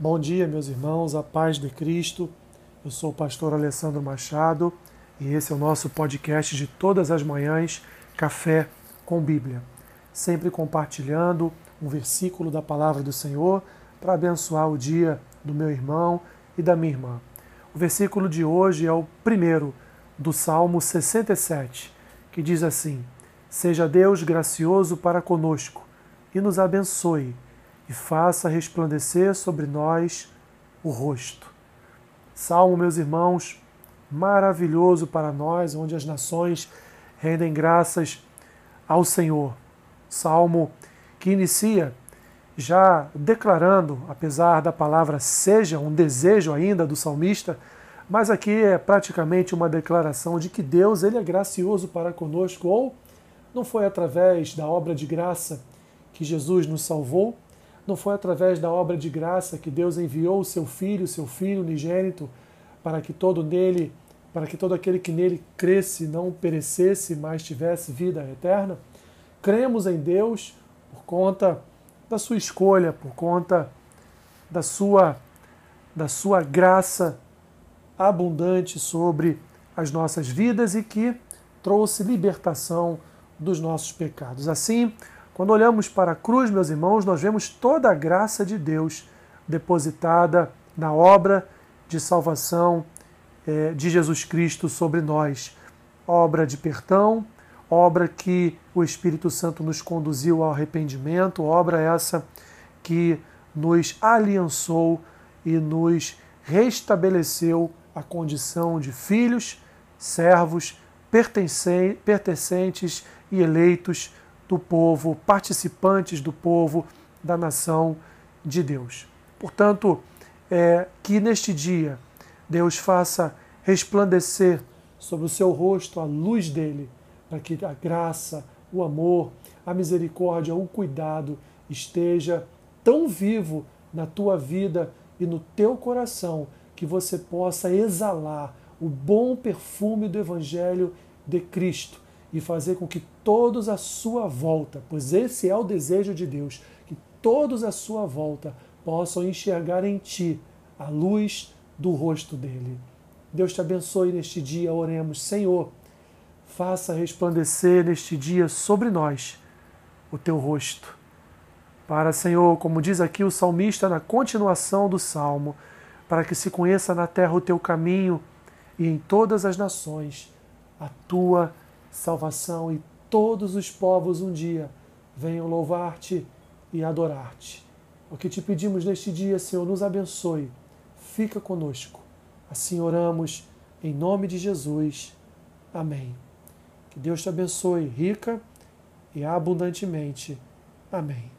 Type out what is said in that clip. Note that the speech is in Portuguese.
Bom dia, meus irmãos, a paz de Cristo. Eu sou o pastor Alessandro Machado e esse é o nosso podcast de todas as manhãs, Café com Bíblia. Sempre compartilhando um versículo da palavra do Senhor para abençoar o dia do meu irmão e da minha irmã. O versículo de hoje é o primeiro do Salmo 67, que diz assim: Seja Deus gracioso para conosco e nos abençoe e faça resplandecer sobre nós o rosto. Salmo, meus irmãos, maravilhoso para nós, onde as nações rendem graças ao Senhor. Salmo que inicia já declarando, apesar da palavra seja um desejo ainda do salmista, mas aqui é praticamente uma declaração de que Deus ele é gracioso para conosco ou não foi através da obra de graça que Jesus nos salvou, não foi através da obra de graça que Deus enviou o seu filho, o seu filho unigênito, para que todo nele, para que todo aquele que nele cresce não perecesse, mas tivesse vida eterna? Cremos em Deus por conta da sua escolha, por conta da sua da sua graça abundante sobre as nossas vidas e que trouxe libertação dos nossos pecados. Assim, quando olhamos para a cruz, meus irmãos, nós vemos toda a graça de Deus depositada na obra de salvação é, de Jesus Cristo sobre nós. Obra de perdão, obra que o Espírito Santo nos conduziu ao arrependimento, obra essa que nos aliançou e nos restabeleceu a condição de filhos, servos, pertencentes e eleitos do povo, participantes do povo, da nação de Deus. Portanto, é, que neste dia Deus faça resplandecer sobre o seu rosto a luz dele, para que a graça, o amor, a misericórdia, o cuidado esteja tão vivo na tua vida e no teu coração que você possa exalar o bom perfume do Evangelho de Cristo e fazer com que todos à sua volta, pois esse é o desejo de Deus, que todos à sua volta possam enxergar em ti a luz do rosto dele. Deus te abençoe neste dia, oremos. Senhor, faça resplandecer neste dia sobre nós o teu rosto. Para, Senhor, como diz aqui o salmista na continuação do salmo, para que se conheça na terra o teu caminho e em todas as nações a tua salvação e todos os povos um dia venham louvar-te e adorar-te. O que te pedimos neste dia, Senhor, nos abençoe. Fica conosco. Assim oramos em nome de Jesus. Amém. Que Deus te abençoe rica e abundantemente. Amém.